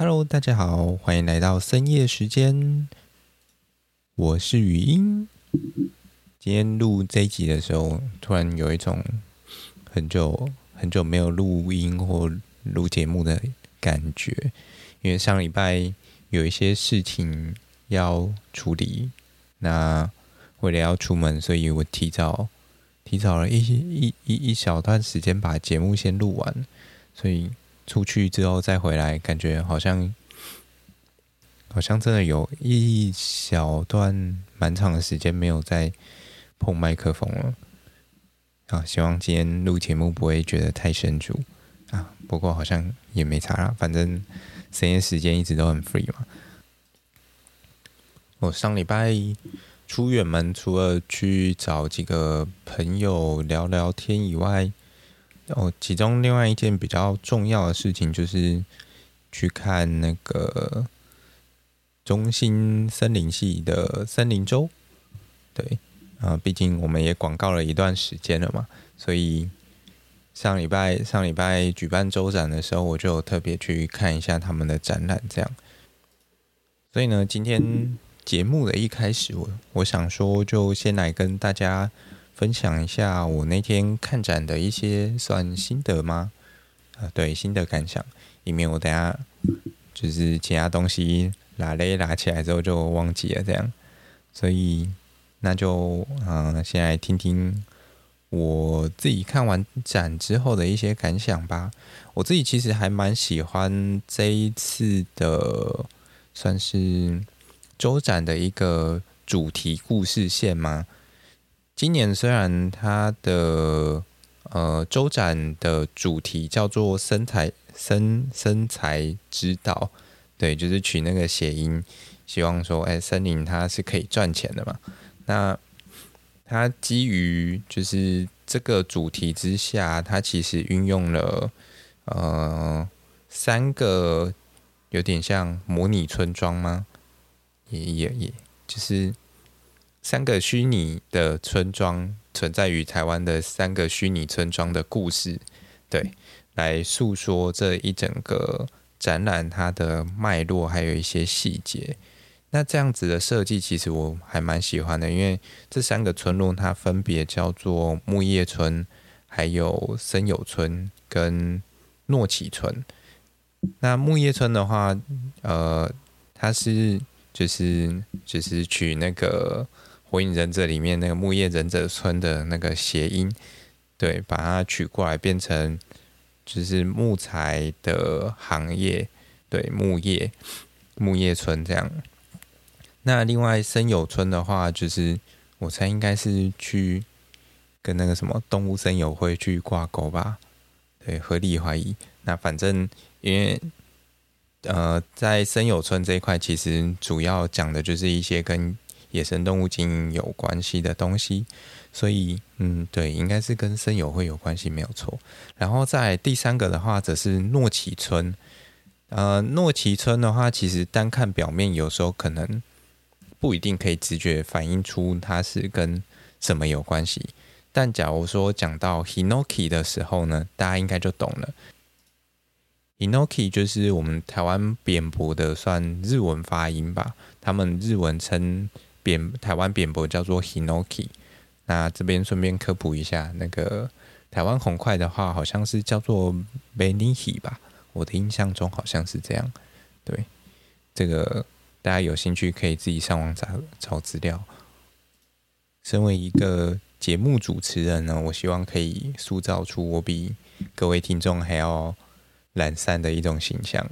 Hello，大家好，欢迎来到深夜时间。我是语音。今天录这一集的时候，突然有一种很久很久没有录音或录节目的感觉，因为上礼拜有一些事情要处理，那为了要出门，所以我提早提早了一一一一小段时间把节目先录完，所以。出去之后再回来，感觉好像好像真的有一小段蛮长的时间没有再碰麦克风了啊！希望今天录节目不会觉得太生疏啊。不过好像也没差啦，反正深夜时间一直都很 free 嘛。我上礼拜出远门，除了去找几个朋友聊聊天以外，哦，其中另外一件比较重要的事情就是去看那个中心森林系的森林周，对，啊，毕竟我们也广告了一段时间了嘛，所以上礼拜上礼拜举办周展的时候，我就特别去看一下他们的展览，这样。所以呢，今天节目的一开始，我我想说，就先来跟大家。分享一下我那天看展的一些算心得吗？啊，对，心得感想，以免我等下就是其他东西拿嘞拿起来之后就忘记了这样，所以那就嗯、先来听听我自己看完展之后的一些感想吧。我自己其实还蛮喜欢这一次的，算是周展的一个主题故事线吗？今年虽然它的呃周展的主题叫做生财生生财之道，对，就是取那个谐音，希望说，哎，森林它是可以赚钱的嘛。那它基于就是这个主题之下，它其实运用了呃三个有点像模拟村庄吗？也也也就是。三个虚拟的村庄存在于台湾的三个虚拟村庄的故事，对，来诉说这一整个展览它的脉络，还有一些细节。那这样子的设计其实我还蛮喜欢的，因为这三个村落它分别叫做木叶村、还有森友村跟诺奇村。那木叶村的话，呃，它是就是就是取那个。火影忍者里面那个木叶忍者村的那个谐音，对，把它取过来变成就是木材的行业，对，木叶木叶村这样。那另外森友村的话，就是我猜应该是去跟那个什么动物森友会去挂钩吧，对，合理怀疑。那反正因为呃，在森友村这一块，其实主要讲的就是一些跟野生动物经营有关系的东西，所以嗯，对，应该是跟森友会有关系，没有错。然后在第三个的话，则是诺奇村。呃，诺奇村的话，其实单看表面，有时候可能不一定可以直觉反映出它是跟什么有关系。但假如说讲到 Hinoki 的时候呢，大家应该就懂了。Hinoki 就是我们台湾扁柏的算日文发音吧，他们日文称。扁台湾扁柏叫做 Hinoki，那这边顺便科普一下，那个台湾红桧的话，好像是叫做 Benihi 吧，我的印象中好像是这样。对，这个大家有兴趣可以自己上网找找资料。身为一个节目主持人呢，我希望可以塑造出我比各位听众还要懒散的一种形象，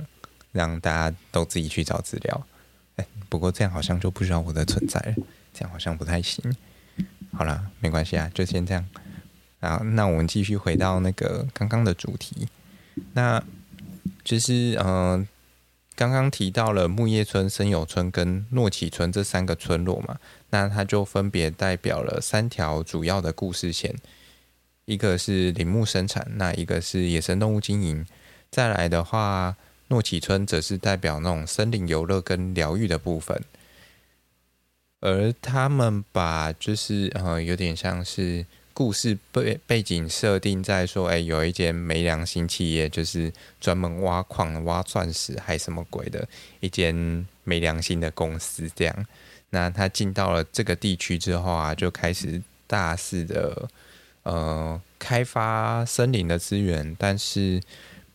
让大家都自己去找资料。哎，不过这样好像就不需要我的存在了，这样好像不太行。好了，没关系啊，就先这样。啊，那我们继续回到那个刚刚的主题，那就是嗯、刚刚提到了木叶村、森友村跟诺奇村这三个村落嘛，那它就分别代表了三条主要的故事线，一个是林木生产，那一个是野生动物经营，再来的话。诺奇村则是代表那种森林游乐跟疗愈的部分，而他们把就是呃有点像是故事背背景设定在说，哎，有一间没良心企业，就是专门挖矿、挖钻石还什么鬼的一间没良心的公司。这样，那他进到了这个地区之后啊，就开始大肆的呃开发森林的资源，但是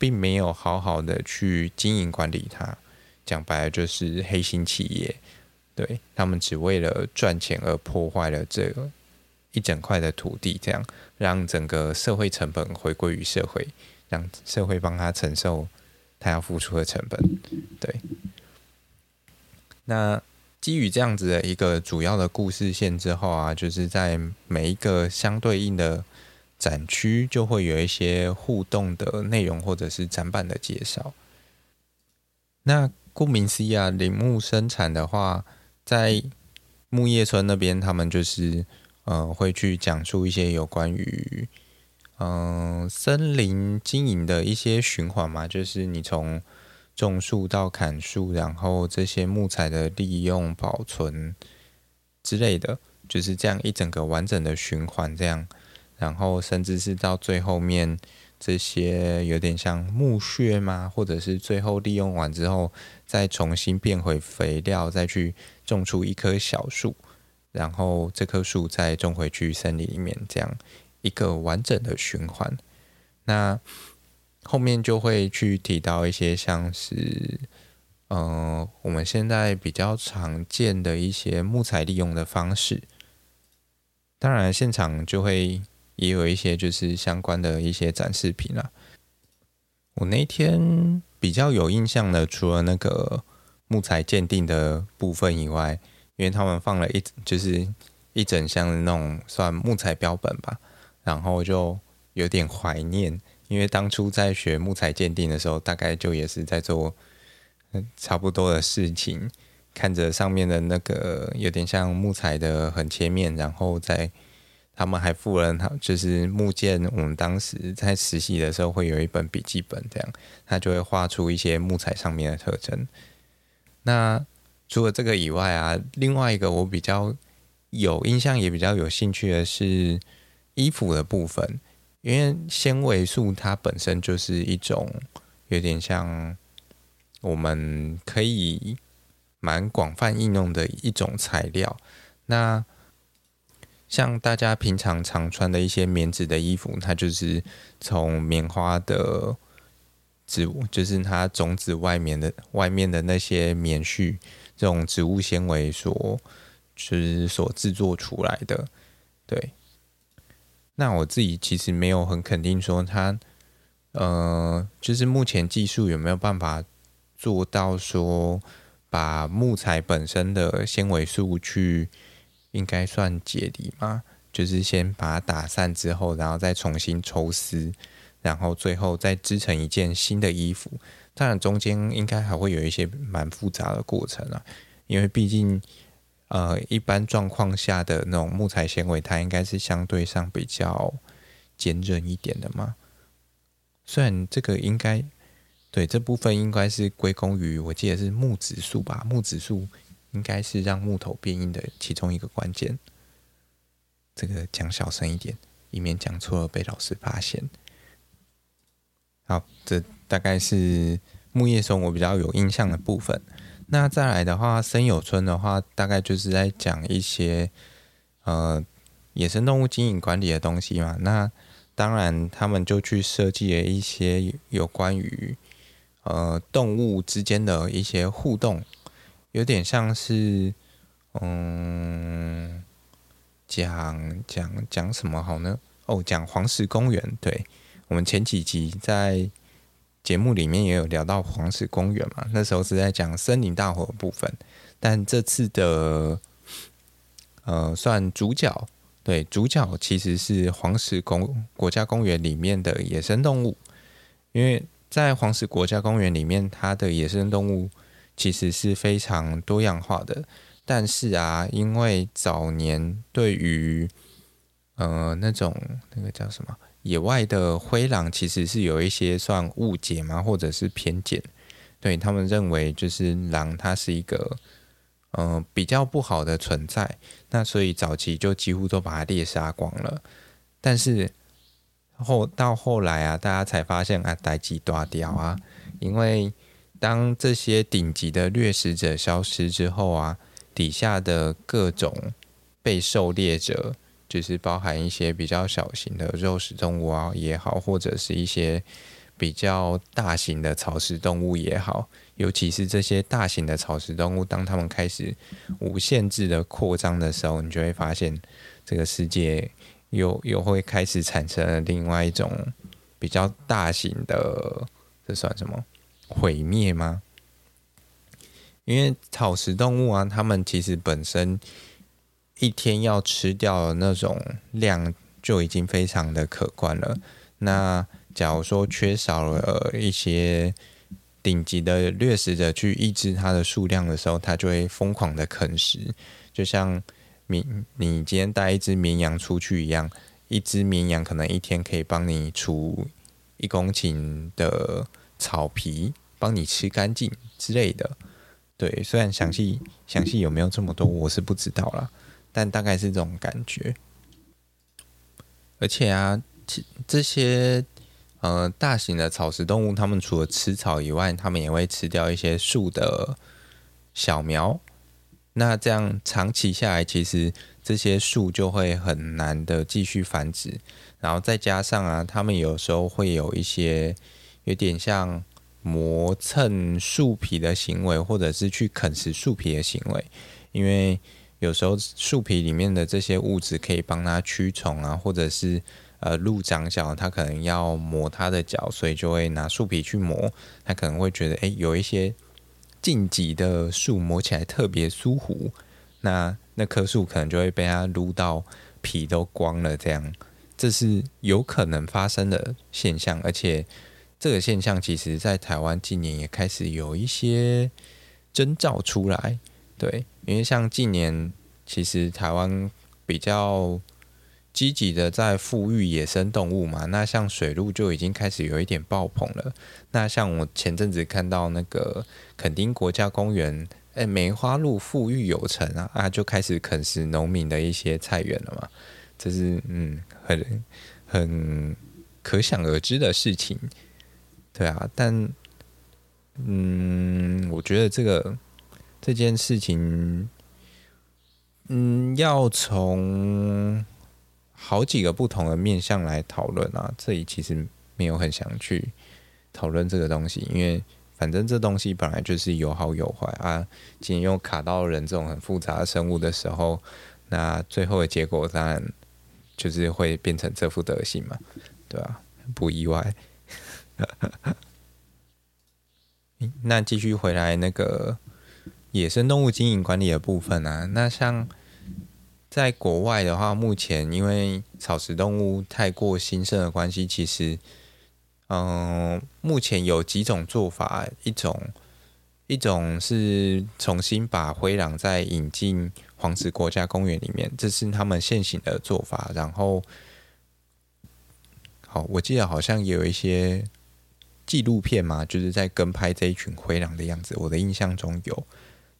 并没有好好的去经营管理它。讲白了就是黑心企业，对，他们只为了赚钱而破坏了这个一整块的土地，这样让整个社会成本回归于社会，让社会帮他承受他要付出的成本。对，那基于这样子的一个主要的故事线之后啊，就是在每一个相对应的展区，就会有一些互动的内容或者是展板的介绍。那顾名思义啊，林木生产的话，在木叶村那边，他们就是呃会去讲述一些有关于嗯、森林经营的一些循环嘛，就是你从种树到砍树，然后这些木材的利用、保存之类的，就是这样一整个完整的循环，这样，然后甚至是到最后面。这些有点像木屑吗？或者是最后利用完之后，再重新变回肥料，再去种出一棵小树，然后这棵树再种回去森林里面，这样一个完整的循环。那后面就会去提到一些像是，呃，我们现在比较常见的一些木材利用的方式。当然，现场就会。也有一些就是相关的一些展示品啦。我那天比较有印象的，除了那个木材鉴定的部分以外，因为他们放了一就是一整箱的那种算木材标本吧，然后就有点怀念，因为当初在学木材鉴定的时候，大概就也是在做差不多的事情，看着上面的那个有点像木材的横切面，然后再。他们还附了他，就是木剑。我们当时在实习的时候会有一本笔记本，这样他就会画出一些木材上面的特征。那除了这个以外啊，另外一个我比较有印象也比较有兴趣的是衣服的部分，因为纤维素它本身就是一种有点像我们可以蛮广泛应用的一种材料。那像大家平常常穿的一些棉质的衣服，它就是从棉花的植物，就是它种子外面的外面的那些棉絮，这种植物纤维所就是所制作出来的。对，那我自己其实没有很肯定说它，呃，就是目前技术有没有办法做到说把木材本身的纤维素去。应该算解离吗？就是先把它打散之后，然后再重新抽丝，然后最后再织成一件新的衣服。当然中间应该还会有一些蛮复杂的过程啊，因为毕竟呃一般状况下的那种木材纤维，它应该是相对上比较坚韧一点的嘛。虽然这个应该对这部分应该是归功于我记得是木质素吧，木质素。应该是让木头变硬的其中一个关键。这个讲小声一点，以免讲错了被老师发现。好，这大概是木叶松我比较有印象的部分。那再来的话，森友村的话，大概就是在讲一些呃野生动物经营管理的东西嘛。那当然，他们就去设计了一些有关于呃动物之间的一些互动。有点像是，嗯，讲讲讲什么好呢？哦，讲黄石公园。对，我们前几集在节目里面也有聊到黄石公园嘛，那时候是在讲森林大火的部分。但这次的，呃，算主角，对，主角其实是黄石公国家公园里面的野生动物，因为在黄石国家公园里面，它的野生动物。其实是非常多样化的，但是啊，因为早年对于呃那种那个叫什么野外的灰狼，其实是有一些算误解嘛，或者是偏见，对他们认为就是狼它是一个嗯、呃、比较不好的存在，那所以早期就几乎都把它猎杀光了。但是后到后来啊，大家才发现啊，代志大条啊，因为当这些顶级的掠食者消失之后啊，底下的各种被狩猎者，就是包含一些比较小型的肉食动物啊也好，或者是一些比较大型的草食动物也好，尤其是这些大型的草食动物，当它们开始无限制的扩张的时候，你就会发现这个世界又又会开始产生另外一种比较大型的，这算什么？毁灭吗？因为草食动物啊，它们其实本身一天要吃掉的那种量就已经非常的可观了。那假如说缺少了一些顶级的掠食者去抑制它的数量的时候，它就会疯狂的啃食，就像绵你今天带一只绵羊出去一样，一只绵羊可能一天可以帮你除一公顷的草皮，帮你吃干净之类的。对，虽然详细详细有没有这么多，我是不知道啦，但大概是这种感觉。而且啊，这些呃大型的草食动物，它们除了吃草以外，它们也会吃掉一些树的小苗。那这样长期下来，其实这些树就会很难的继续繁殖。然后再加上啊，它们有时候会有一些有点像。磨蹭树皮的行为，或者是去啃食树皮的行为，因为有时候树皮里面的这些物质可以帮它驱虫啊，或者是呃鹿长脚，它可能要磨它的脚，所以就会拿树皮去磨，它可能会觉得诶，有一些荆棘的树磨起来特别舒服，那那棵树可能就会被它撸到皮都光了，这样这是有可能发生的现象，而且。这个现象其实，在台湾近年也开始有一些征兆出来，对，因为像近年，其实台湾比较积极的在复育野生动物嘛，那像水鹿就已经开始有一点爆棚了。那像我前阵子看到那个垦丁国家公园，哎，梅花鹿复育有成啊，啊，就开始啃食农民的一些菜园了嘛，这是嗯，很很可想而知的事情。对啊，但嗯，我觉得这个这件事情，嗯，要从好几个不同的面向来讨论啊。这里其实没有很想去讨论这个东西，因为反正这东西本来就是有好有坏啊。今天又卡到人这种很复杂的生物的时候，那最后的结果当然就是会变成这副德行嘛，对啊，不意外。那继续回来那个野生动物经营管理的部分啊，那像在国外的话，目前因为草食动物太过兴盛的关系，其实，嗯，目前有几种做法，一种一种是重新把灰狼再引进黄石国家公园里面，这是他们现行的做法。然后，好，我记得好像也有一些。纪录片嘛，就是在跟拍这一群灰狼的样子。我的印象中有。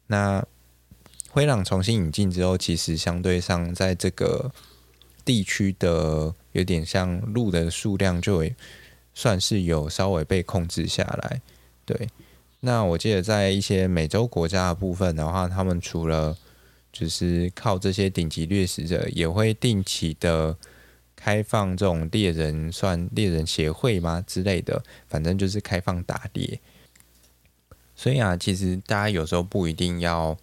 那灰狼重新引进之后，其实相对上在这个地区的有点像鹿的数量，就会算是有稍微被控制下来。对。那我记得在一些美洲国家的部分的话，他们除了就是靠这些顶级掠食者，也会定期的。开放这种猎人算猎人协会吗之类的，反正就是开放打猎。所以啊，其实大家有时候不一定要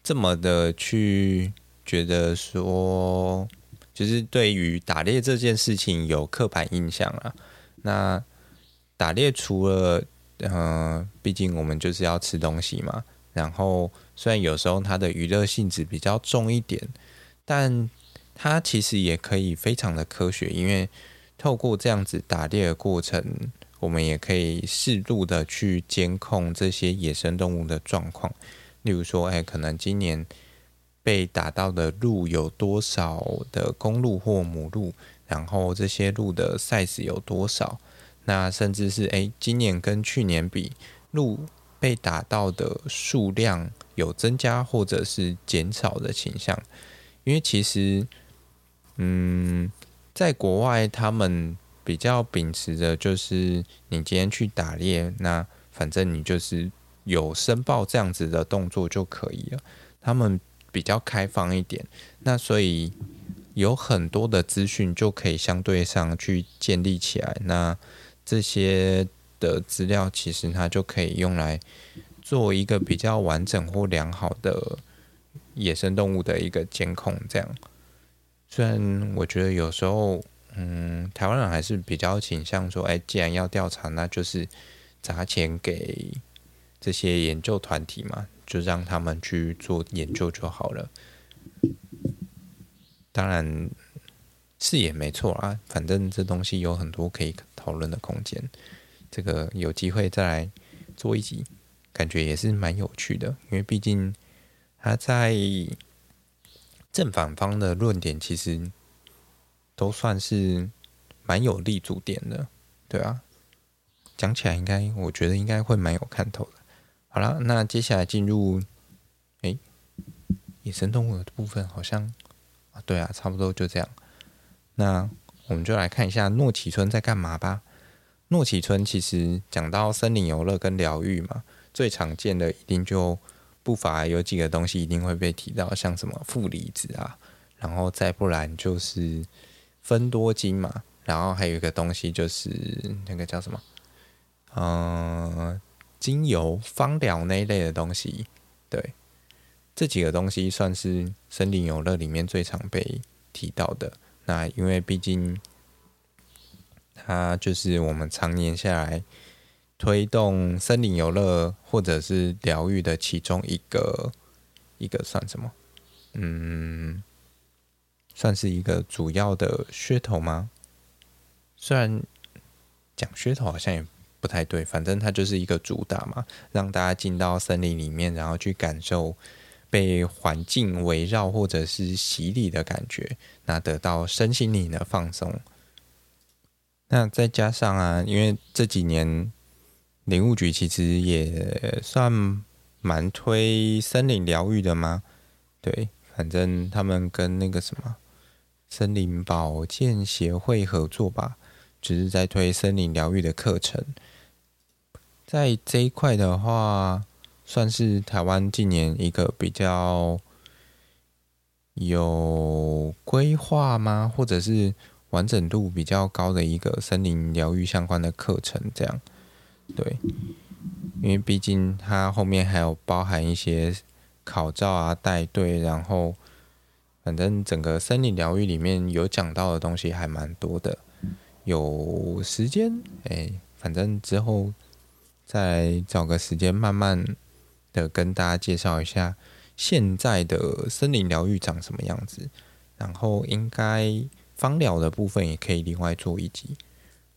这么的去觉得说，就是对于打猎这件事情有刻板印象啊。那打猎除了，嗯、毕竟我们就是要吃东西嘛。然后虽然有时候它的娱乐性质比较重一点，但它其实也可以非常的科学，因为透过这样子打猎的过程，我们也可以适度的去监控这些野生动物的状况。例如说，哎，可能今年被打到的鹿有多少的公鹿或母鹿，然后这些鹿的 size 有多少？那甚至是哎，今年跟去年比，鹿被打到的数量有增加或者是减少的倾向，因为其实。嗯，在国外，他们比较秉持的就是你今天去打猎，那反正你就是有申报这样子的动作就可以了。他们比较开放一点，那所以有很多的资讯就可以相对上去建立起来。那这些的资料其实它就可以用来做一个比较完整或良好的野生动物的一个监控。这样，虽然我觉得有时候，嗯，台湾人还是比较倾向说，哎，既然要调查，那就是砸钱给这些研究团体嘛。就让他们去做研究就好了。当然是也没错啊，反正这东西有很多可以讨论的空间。这个有机会再来做一集，感觉也是蛮有趣的。因为毕竟他在正反方的论点其实都算是蛮有立足点的，对啊。讲起来应该，我觉得应该会蛮有看头的。好了，那接下来进入，哎、欸，野生动物的部分好像啊，对啊，差不多就这样。那我们就来看一下诺奇村在干嘛吧。诺奇村其实讲到森林游乐跟疗愈嘛，最常见的一定就不乏有几个东西一定会被提到，像什么负离子啊，然后再不然就是分多金嘛，然后还有一个东西就是那个叫什么，嗯、呃。精油、芳疗那一类的东西，对，这几个东西算是森林游乐里面最常被提到的。那因为毕竟它就是我们常年下来推动森林游乐或者是疗愈的其中一个一个算什么？嗯，算是一个主要的噱头吗？虽然讲噱头好像也。不太对，反正它就是一个主打嘛，让大家进到森林里面，然后去感受被环境围绕或者是洗礼的感觉，那得到身心灵的放松。那再加上啊，因为这几年林务局其实也算蛮推森林疗愈的嘛，对，反正他们跟那个什么森林保健协会合作吧，只是在推森林疗愈的课程。在这一块的话，算是台湾近年一个比较有规划吗？或者是完整度比较高的一个森林疗愈相关的课程，这样对。因为毕竟它后面还有包含一些考照啊、带队，然后反正整个森林疗愈里面有讲到的东西还蛮多的。有时间哎，反正之后。再找个时间，慢慢的跟大家介绍一下现在的森林疗愈长什么样子。然后，应该芳疗的部分也可以另外做一集。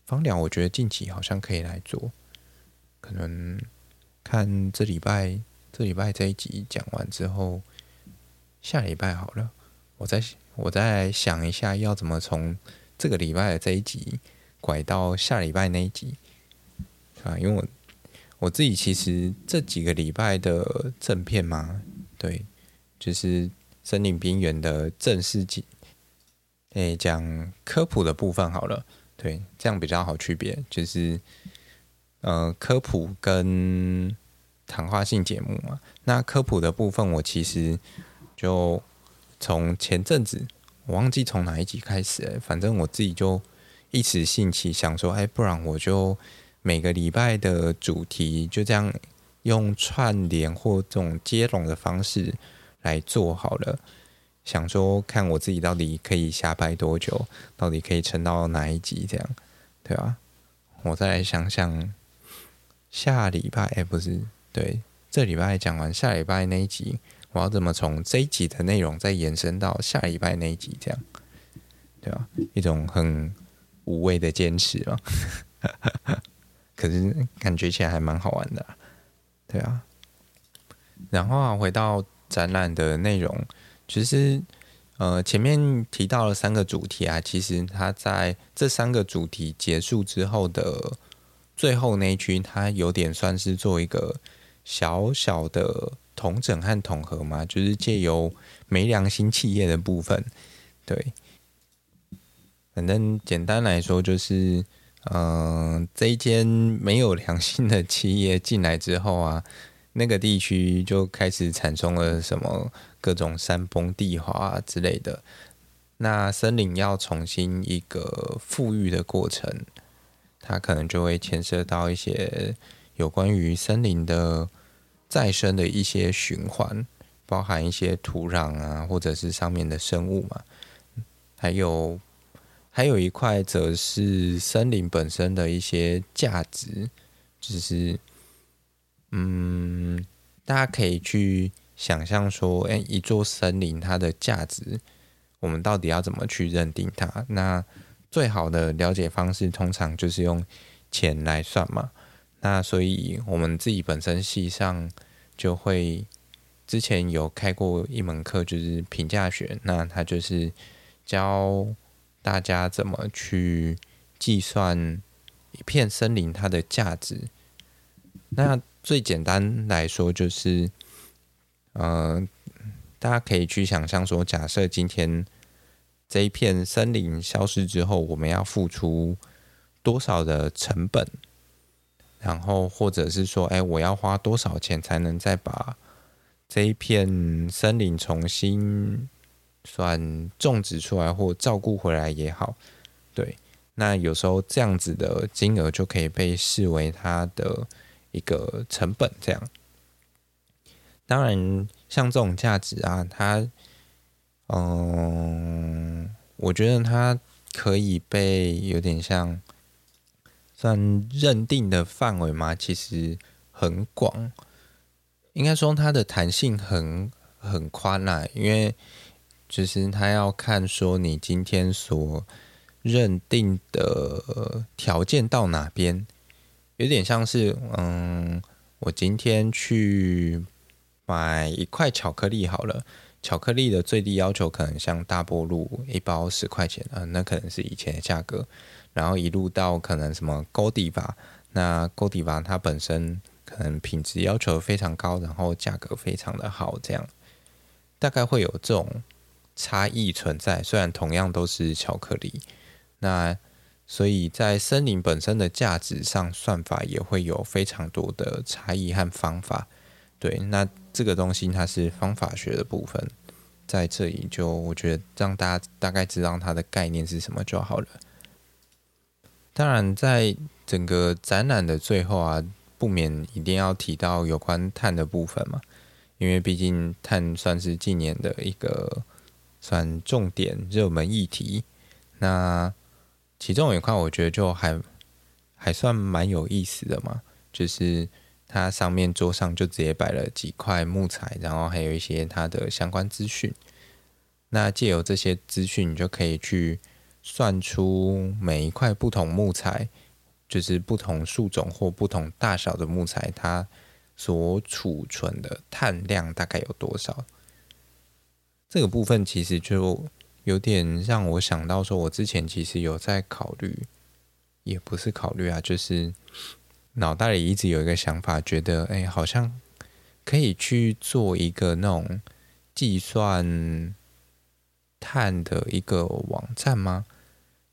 芳疗，我觉得近期好像可以来做。可能看这礼拜，这礼拜这一集讲完之后，下礼拜好了，我再我再想一下要怎么从这个礼拜的这一集拐到下礼拜那一集啊，因为我。我自己其实这几个礼拜的正片嘛，对，就是森林边缘的正式集，诶，讲科普的部分好了，对，这样比较好区别，就是呃科普跟谈话性节目嘛。那科普的部分，我其实就从前阵子我忘记从哪一集开始了，反正我自己就一时兴起想说，哎，不然我就。每个礼拜的主题就这样用串联或这种接龙的方式来做好了，想说看我自己到底可以瞎掰多久，到底可以撑到哪一集这样，对吧？我再来想想，下礼拜哎，不是，对，这礼拜讲完下礼拜那一集，我要怎么从这一集的内容再延伸到下礼拜那一集这样，对吧？一种很无谓的坚持嘛。可是感觉起来还蛮好玩的，啊，对啊。然后啊，回到展览的内容，其实呃前面提到了三个主题啊，其实它在这三个主题结束之后的最后那一区，它有点算是做一个小小的统整和统合嘛，就是借由没良心企业的部分，对。反正简单来说就是，嗯、这一间没有良心的企业进来之后啊，那个地区就开始产生了什么各种山崩地滑之类的。那森林要重新一个复育的过程，它可能就会牵涉到一些有关于森林的再生的一些循环，包含一些土壤啊，或者是上面的生物嘛，还有还有一块则是森林本身的一些价值，就是嗯，大家可以去想象说，哎，一座森林它的价值。我们到底要怎么去认定它？那最好的了解方式通常就是用钱来算嘛。那所以我们自己本身系上就会之前有开过一门课，就是评价学。那它就是教大家怎么去计算一片森林它的价值。那最简单来说就是，呃。大家可以去想象说，假设今天这一片森林消失之后，我们要付出多少的成本？然后或者是说，哎，我要花多少钱才能再把这一片森林重新算种植出来或照顾回来也好？对，那有时候这样子的金额就可以被视为它的一个成本，这样。当然。像这种价值啊，它，嗯，我觉得它可以被有点像算认定的范围嘛，其实很广，应该说它的弹性很很宽啦，因为其实它要看说你今天所认定的条件到哪边，有点像是，嗯，我今天去。买一块巧克力好了，巧克力的最低要求可能像大波路一包十块钱啊，那可能是以前的价格。然后一路到可能什么 Godiva，那 Godiva 它本身可能品质要求非常高，然后价格非常的好，这样大概会有这种差异存在。虽然同样都是巧克力，那所以在森林本身的价值上，算法也会有非常多的差异和方法。对，那。这个东西它是方法学的部分，在这里就我觉得让大家大概知道它的概念是什么就好了。当然，在整个展览的最后啊，不免一定要提到有关碳的部分嘛，因为毕竟碳算是近年的一个算重点热门议题。那其中有一块我觉得就还还算蛮有意思的嘛，就是。它上面桌上就直接摆了几块木材，然后还有一些它的相关资讯。那借由这些资讯，你就可以去算出每一块不同木材，就是不同树种或不同大小的木材，它所储存的碳量大概有多少。这个部分其实就有点让我想到说，我之前其实有在考虑，也不是考虑啊，就是。脑袋里一直有一个想法，觉得哎、好像可以去做一个那种计算碳的一个网站吗？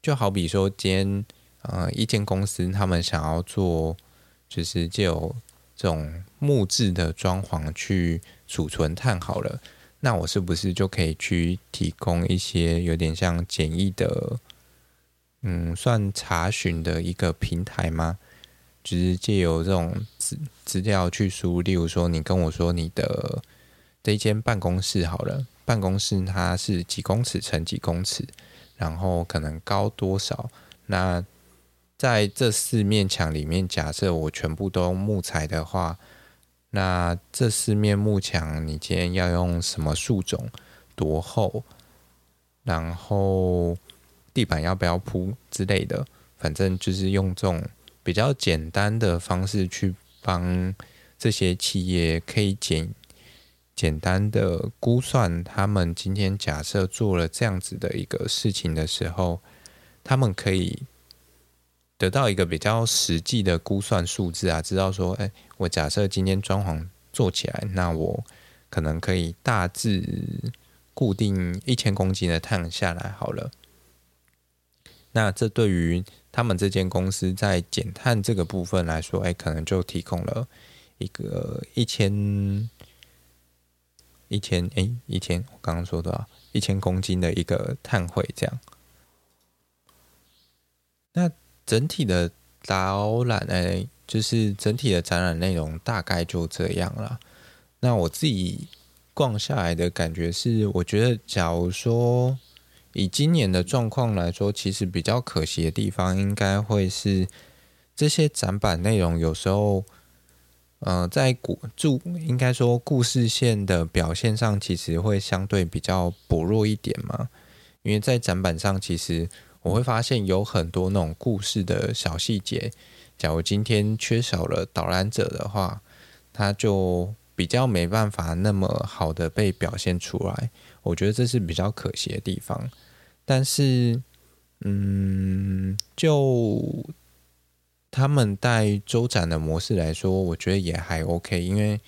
就好比说，今天呃，一间公司他们想要做，就是就有这种木质的装潢去储存碳好了，那我是不是就可以去提供一些有点像简易的，嗯，算查询的一个平台吗？就是借由这种资资料去输，例如说，你跟我说你的这一间办公室好了，办公室它是几公尺乘几公尺，然后可能高多少？那在这四面墙里面，假设我全部都用木材的话，那这四面木墙你今天要用什么树种？多厚？然后地板要不要铺之类的？反正就是用这种。比较简单的方式去帮这些企业可以简简单的估算，他们今天假设做了这样子的一个事情的时候，他们可以得到一个比较实际的估算数字啊，知道说，哎，我假设今天装潢做起来，那我可能可以大致固定一千公斤的碳下来好了。那这对于他们这间公司在减碳这个部分来说，哎，可能就提供了一个一千一千哎一千，我刚刚说多少？一千公斤的一个碳汇这样。那整体的导览哎，就是整体的展览内容大概就这样了。那我自己逛下来的感觉是，我觉得假如说。以今年的状况来说，其实比较可惜的地方，应该会是这些展板内容有时候，呃，在故注应该说故事线的表现上，其实会相对比较薄弱一点嘛。因为在展板上，其实我会发现有很多那种故事的小细节，假如今天缺少了导览者的话，他就比较没办法那么好的被表现出来。我觉得这是比较可惜的地方。但是，嗯，就他们带周展的模式来说，我觉得也还 OK，因为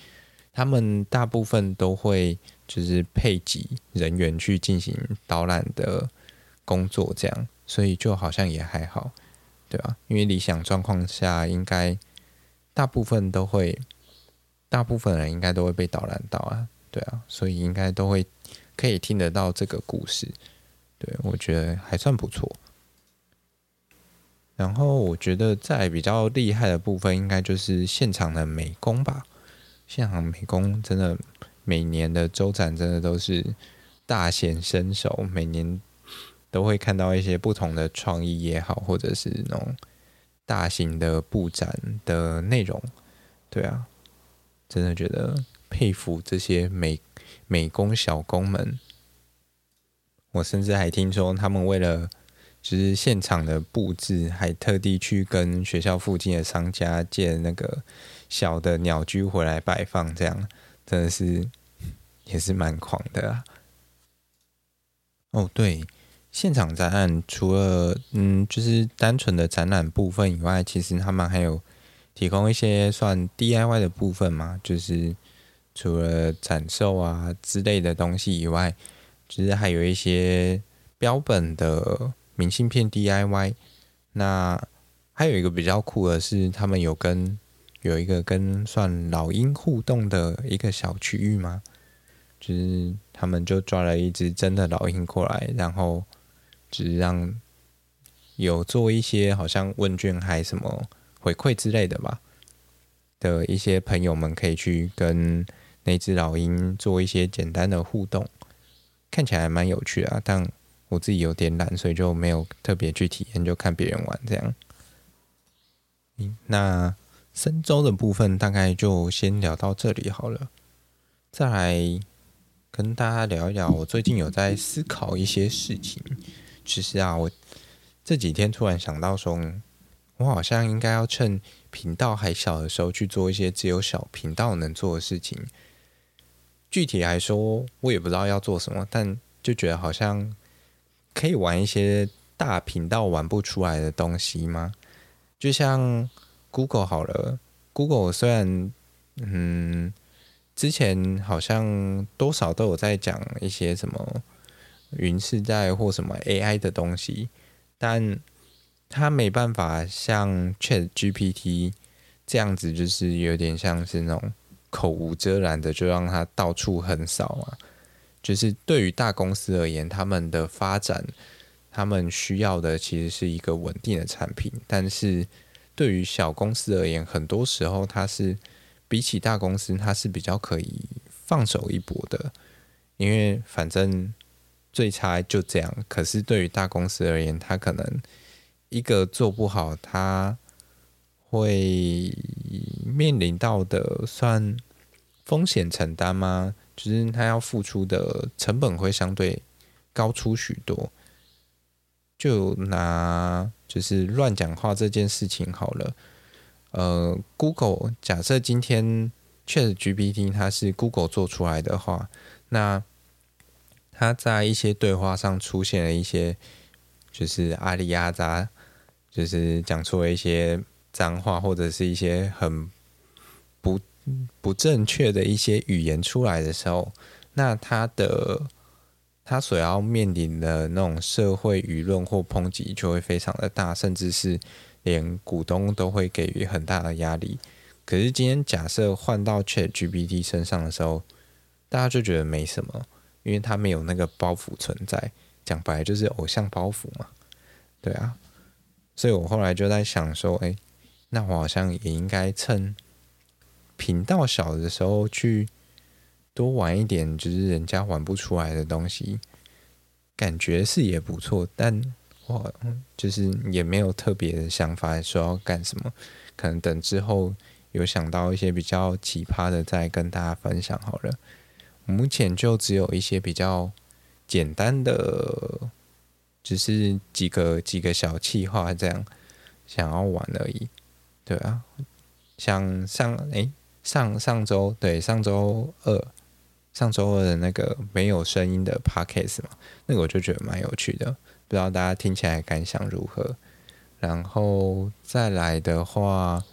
他们大部分都会就是配给人员去进行导览的工作，这样，所以就好像也还好，对吧？因为理想状况下，应该大部分都会，大部分人应该都会被导览到啊，对啊，所以应该都会可以听得到这个故事。对，我觉得还算不错。然后我觉得在比较厉害的部分，应该就是现场的美工吧。现场美工真的每年的周展真的都是大显身手，每年都会看到一些不同的创意也好，或者是那种大型的布展的内容。对啊，真的觉得佩服这些美美工小工们。我甚至还听说，他们为了就是现场的布置，还特地去跟学校附近的商家借那个小的鸟居回来摆放，这样真的是也是蛮狂的啊。哦，对，现场展览除了嗯，就是单纯的展览部分以外，其实他们还有提供一些算 DIY 的部分嘛，就是除了展售啊之类的东西以外。其实还有一些标本的明信片 DIY，那还有一个比较酷的是，他们有跟有一个跟算老鹰互动的一个小区域吗？就是他们就抓了一只真的老鹰过来，然后就是让有做一些好像问卷还什么回馈之类的吧的一些朋友们可以去跟那只老鹰做一些简单的互动。看起来蛮有趣的啊，但我自己有点懒，所以就没有特别去体验，就看别人玩这样。嗯，那森州的部分大概就先聊到这里好了。再来跟大家聊一聊，我最近有在思考一些事情。其实啊，我这几天突然想到说，我好像应该要趁频道还小的时候去做一些只有小频道能做的事情。具体来说，我也不知道要做什么，但就觉得好像可以玩一些大频道玩不出来的东西吗？就像 Google 好了，Google 虽然嗯，之前好像多少都有在讲一些什么云时代或什么 AI 的东西，但它没办法像 ChatGPT 这样子，就是有点像是那种。口无遮拦的就让它到处横扫啊！就是对于大公司而言，他们的发展，他们需要的其实是一个稳定的产品。但是对于小公司而言，很多时候它是比起大公司，它是比较可以放手一搏的，因为反正最差就这样。可是对于大公司而言，它可能一个做不好，它会面临到的算。风险承担吗？就是他要付出的成本会相对高出许多。就拿就是乱讲话这件事情好了。呃，Google 假设今天 ChatGPT 它是 Google 做出来的话，那它在一些对话上出现了一些就是阿里阿杂，就是讲出了一些脏话或者是一些很不。不正确的一些语言出来的时候，那他的他所要面临的那种社会舆论或抨击就会非常的大，甚至是连股东都会给予很大的压力。可是今天假设换到 ChatGPT 身上的时候，大家就觉得没什么，因为他没有那个包袱存在。讲白了就是偶像包袱嘛，对啊。所以我后来就在想说，哎，那我好像也应该趁频道小的时候去。多玩一点，就是人家玩不出来的东西，感觉是也不错。但我就是也没有特别的想法，说要干什么。可能等之后有想到一些比较奇葩的，再跟大家分享好了。目前就只有一些比较简单的，只是几个几个小企划这样想要玩而已。对啊，像上诶上上周对上周二。上周二的那个没有声音的 podcast 嘛，那个我就觉得蛮有趣的，不知道大家听起来感想如何？然后再来的话，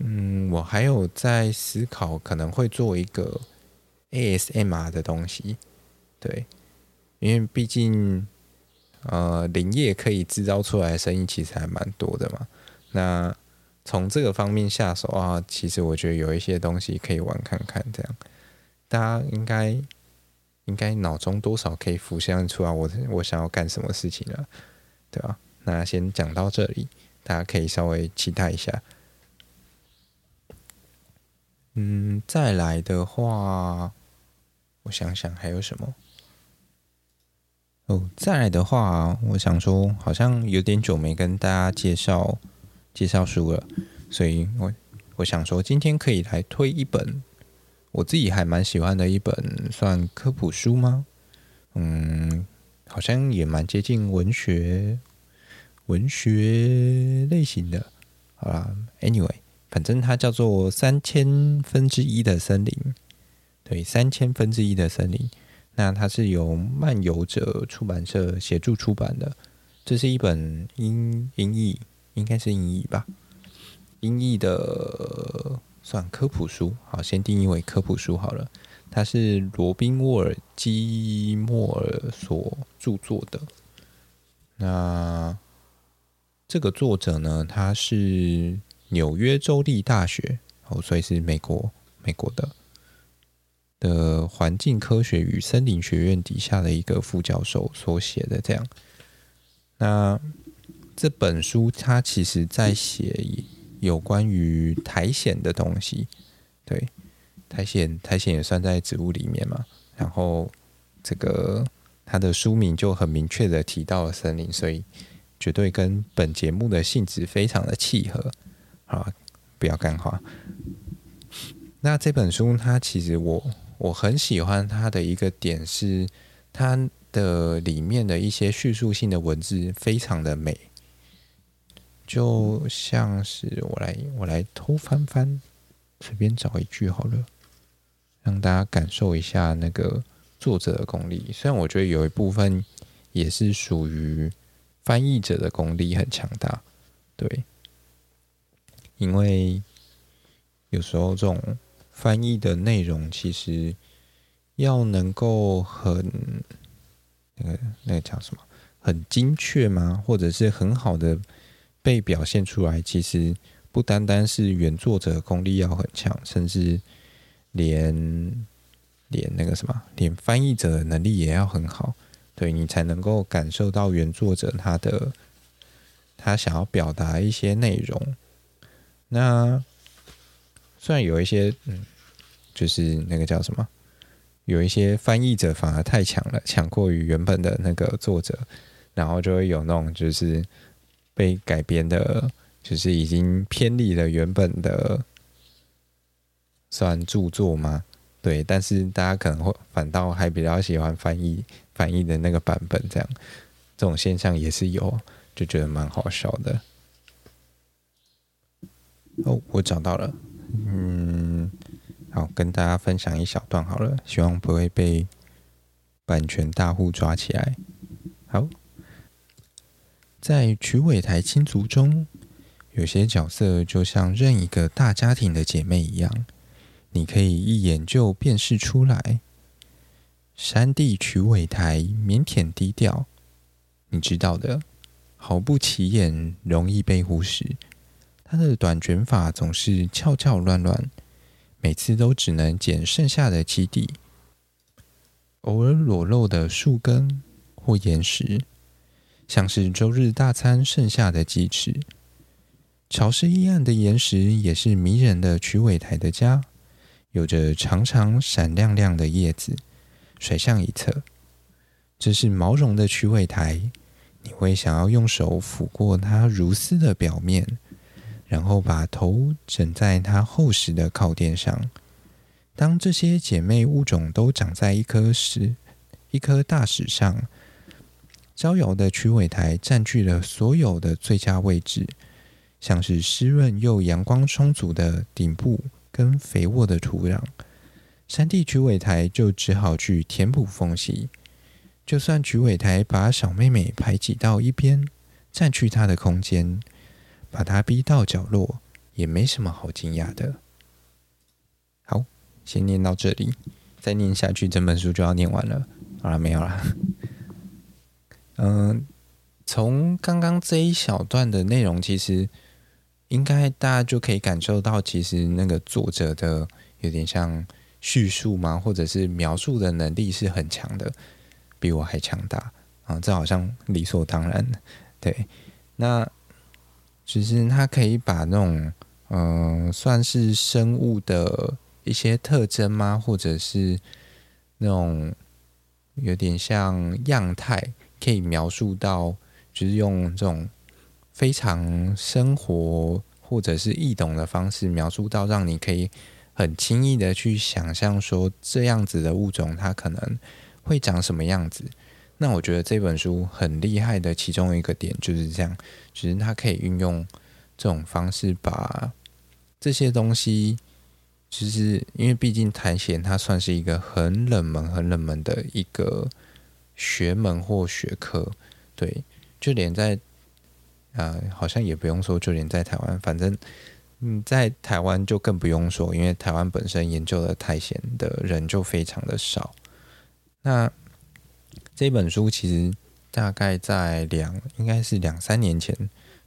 嗯，我还有在思考可能会做一个 ASMR 的东西，对，因为毕竟呃林业可以制造出来的声音其实还蛮多的嘛，那从这个方面下手啊，其实我觉得有一些东西可以玩看看这样。大家应该应该脑中多少可以浮现出来，我我想要干什么事情了，对吧？那先讲到这里，大家可以稍微期待一下。嗯，再来的话，我想想还有什么？哦，再来的话，我想说，好像有点久没跟大家介绍介绍书了，所以我我想说，今天可以来推一本。我自己还蛮喜欢的一本，算科普书吗？嗯，好像也蛮接近文学文学类型的。好啦，Anyway，反正它叫做三千分之一的森林。对，三千分之一的森林。那它是由漫游者出版社协助出版的。这是一本英英译，应该是英译吧？英译的。算科普书，好，先定义为科普书好了。它是罗宾沃尔基莫尔所著作的。那这个作者呢，他是纽约州立大学，哦，所以是美国美国的的环境科学与森林学院底下的一个副教授所写的。这样，那这本书它其实在写。有关于苔藓的东西，对，苔藓，苔藓也算在植物里面嘛。然后这个它的书名就很明确的提到了森林，所以绝对跟本节目的性质非常的契合。好，不要干话。那这本书它其实我我很喜欢它的一个点是，它的里面的一些叙述性的文字非常的美。就像是我来我来偷翻翻，随便找一句好了，让大家感受一下那个作者的功力。虽然我觉得有一部分也是属于翻译者的功力很强大，对，因为有时候这种翻译的内容其实要能够很那个那个叫什么，很精确吗？或者是很好的。被表现出来，其实不单单是原作者功力要很强，甚至连连那个什么，连翻译者的能力也要很好，对，你才能够感受到原作者他的他想要表达一些内容。那虽然有一些，嗯，就是那个叫什么，有一些翻译者反而太强了，强过于原本的那个作者，然后就会有那种就是。被改编的，就是已经偏离了原本的算著作吗？对，但是大家可能会反倒还比较喜欢翻译翻译的那个版本，这样这种现象也是有，就觉得蛮好笑的。哦，我找到了，嗯，好，跟大家分享一小段好了，希望不会被版权大户抓起来。好。在曲尾台亲族中，有些角色就像任一个大家庭的姐妹一样，你可以一眼就辨识出来。山地曲尾台腼腆低调，你知道的，毫不起眼，容易被忽视。他的短卷发总是翘翘乱乱，每次都只能剪剩下的基底，偶尔裸露的树根或岩石，像是周日大餐剩下的鸡翅。潮湿阴暗的岩石也是迷人的曲尾台的家，有着长长闪亮亮的叶子。甩向一侧，这是毛绒的曲尾台。你会想要用手抚过它如丝的表面，然后把头枕在它厚实的靠垫上。当这些姐妹物种都长在一颗石、一颗大石上，招摇的曲尾台占据了所有的最佳位置，像是湿润又阳光充足的顶部跟肥沃的土壤。山地曲尾台就只好去填补缝隙，就算曲尾台把小妹妹排挤到一边，占据她的空间，把她逼到角落，也没什么好惊讶的。好，先念到这里，再念下去，整本书就要念完了。好了，没有了。嗯，从刚刚这一小段的内容，其实应该大家就可以感受到，其实那个作者的有点像。叙述吗？或者是描述的能力是很强的，比我还强大啊！这好像理所当然的。对，那其实他可以把那种嗯、算是生物的一些特征吗？或者是那种有点像样态，可以描述到，就是用这种非常生活或者是易懂的方式描述到，让你可以。很轻易的去想象说，这样子的物种它可能会长什么样子。那我觉得这本书很厉害的其中一个点就是这样，就是它可以运用这种方式把这些东西，其实因为毕竟苔藓它算是一个很冷门、很冷门的一个学门或学科，对，就连在啊、好像也不用说，就连在台湾，反正。嗯，在台湾就更不用说，因为台湾本身研究的苔藓的人就非常的少。那这本书其实大概在两，应该是两三年前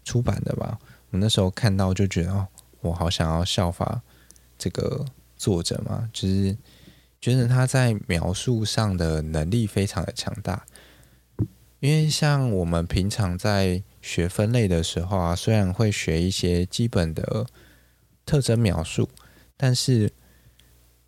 出版的吧。我那时候看到就觉得，哦，我好想要效法这个作者嘛，就是觉得他在描述上的能力非常的强大。因为像我们平常在学分类的时候啊，虽然会学一些基本的。特征描述，但是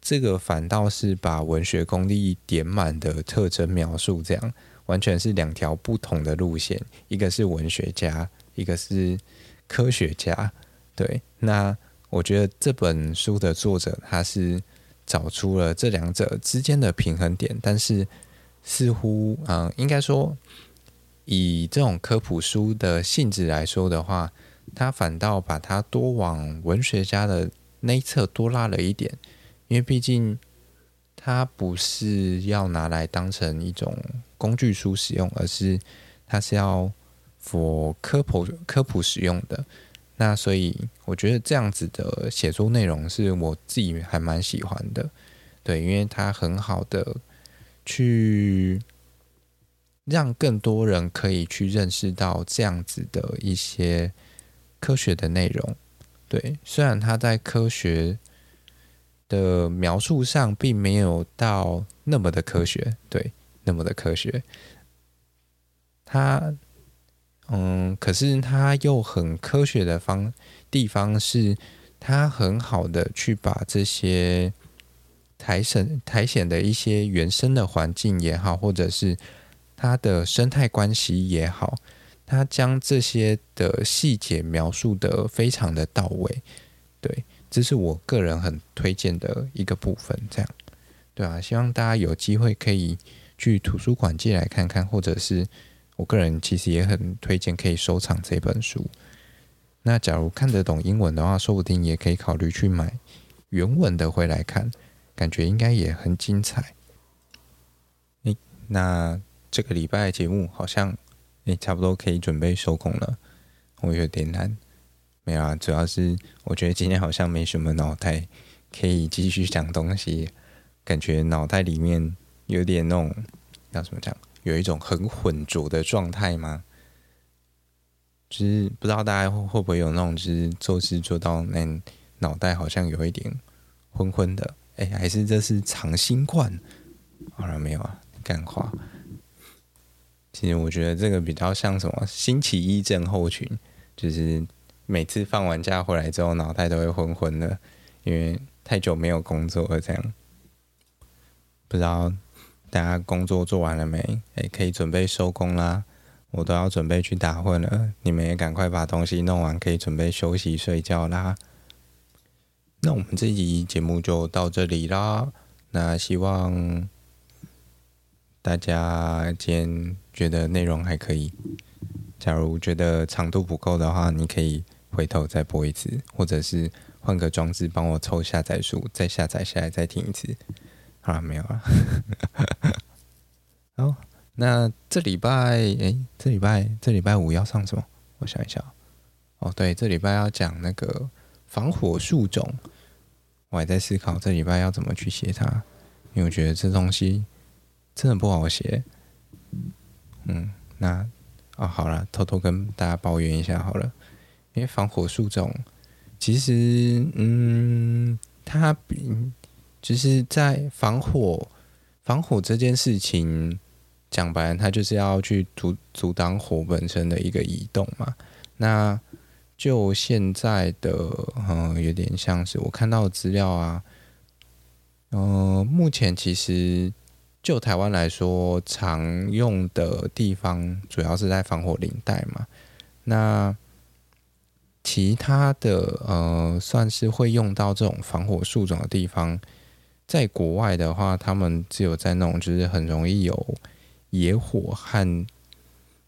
这个反倒是把文学功力点满的特征描述，这样完全是两条不同的路线。一个是文学家，一个是科学家。对，那我觉得这本书的作者他是找出了这两者之间的平衡点，但是似乎，嗯，应该说以这种科普书的性质来说的话。他反倒把它多往文学家的那一侧多拉了一点，因为毕竟它不是要拿来当成一种工具书使用，而是它是要 for 科普科普使用的。那所以我觉得这样子的写作内容是我自己还蛮喜欢的，对，因为它很好的去让更多人可以去认识到这样子的一些。科学的内容，对，虽然它在科学的描述上并没有到那么的科学，对，那么的科学，它，嗯，可是他又很科学的方地方是，他很好的去把这些苔藓苔藓的一些原生的环境也好，或者是它的生态关系也好。他将这些的细节描述得非常的到位，对，这是我个人很推荐的一个部分。这样，对啊，希望大家有机会可以去图书馆借来看看，或者是我个人其实也很推荐可以收藏这本书。那假如看得懂英文的话，说不定也可以考虑去买原文的回来看，感觉应该也很精彩。诶，那这个礼拜节目好像。诶，差不多可以准备收工了，我有点难。没有啊，主要是我觉得今天好像没什么脑袋可以继续讲东西，感觉脑袋里面有点那种要怎么讲，有一种很浑浊的状态吗？就是不知道大家会不会有那种，就是做事做到那脑袋好像有一点昏昏的，哎，还是这是长新冠？好了没有啊？干话。其实我觉得这个比较像什么星期一症候群，就是每次放完假回来之后，脑袋都会昏昏的，因为太久没有工作了。这样不知道大家工作做完了没？哎，可以准备收工啦。我都要准备去打混了，你们也赶快把东西弄完，可以准备休息睡觉啦。那我们这集节目就到这里啦。那希望大家今天觉得内容还可以。假如觉得长度不够的话，你可以回头再播一次，或者是换个装置帮我抽下载数，再下载下来再听一次。好了，没有了。好。那这礼拜，哎，这礼拜这礼拜五要上什么？我想一下。哦，对，这礼拜要讲那个防火树种。我还在思考这礼拜要怎么去写它，因为我觉得这东西真的不好写。嗯，那哦，好了，偷偷跟大家抱怨一下好了。因为防火树种，其实，嗯，它比就是在防火防火这件事情。讲白了，它就是要去阻阻挡火本身的一个移动嘛。那就现在的，嗯，有点像是我看到的资料啊，呃，目前其实就台湾来说，常用的地方主要是在防火林带嘛。那其他的，呃，算是会用到这种防火树种的地方，在国外的话，他们只有在那种就是很容易有。野火和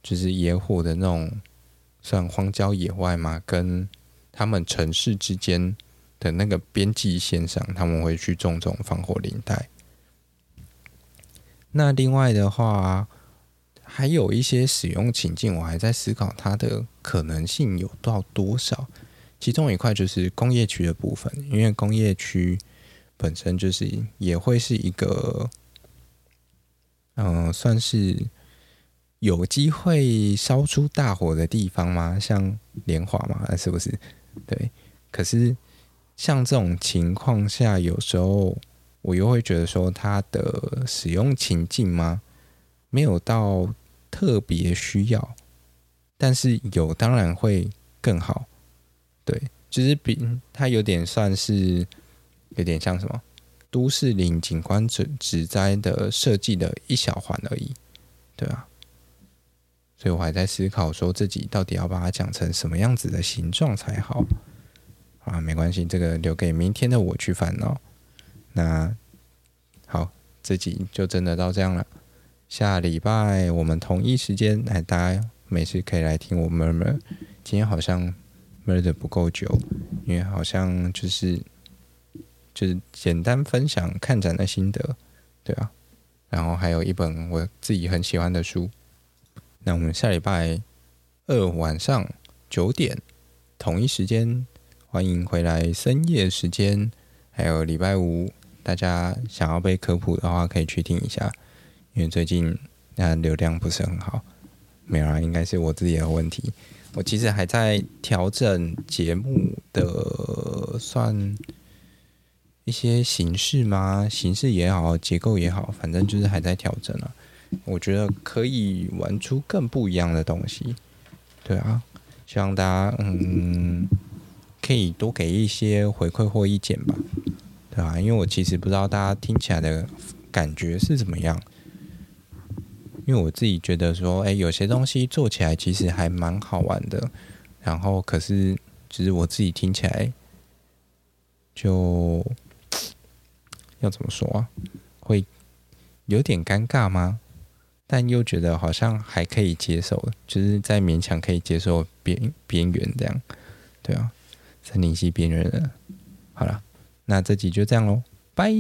就是野火的那种，算荒郊野外嘛，跟他们城市之间的那个边际线上，他们会去种这种防火林带。那另外的话，还有一些使用情境，我还在思考它的可能性有到多少。其中一块就是工业区的部分，因为工业区本身就是也会是一个。嗯，算是有机会烧出大火的地方吗？像莲华嘛，是不是？对。可是像这种情况下，有时候我又会觉得说，它的使用情境吗？没有到特别需要，但是有当然会更好。对，就是比它有点算是有点像什么？都市林景观植植栽的设计的一小环而已，对啊，所以我还在思考说自己到底要把它讲成什么样子的形状才好啊？没关系，这个留给明天的我去烦恼。那好，这集就真的到这样了。下礼拜我们同一时间，来大家没事可以来听我 murmur。今天好像 murmur 的不够久，因为好像就是。就是简单分享看展的心得，对啊，然后还有一本我自己很喜欢的书。那我们下礼拜二晚上九点同一时间，欢迎回来深夜时间。还有礼拜五，大家想要被科普的话，可以去听一下，因为最近那流量不是很好。没有啊，应该是我自己的问题。我其实还在调整节目的算。一些形式吗？形式也好，结构也好，反正就是还在调整啊。我觉得可以玩出更不一样的东西。对啊，希望大家嗯可以多给一些回馈或意见吧。对啊，因为我其实不知道大家听起来的感觉是怎么样。因为我自己觉得说，哎，有些东西做起来其实还蛮好玩的。然后可是，只是我自己听起来就。要怎么说啊？会有点尴尬吗？但又觉得好像还可以接受，就是在勉强可以接受边边缘这样，对啊，森林系边缘人。好了，那这集就这样喽，拜。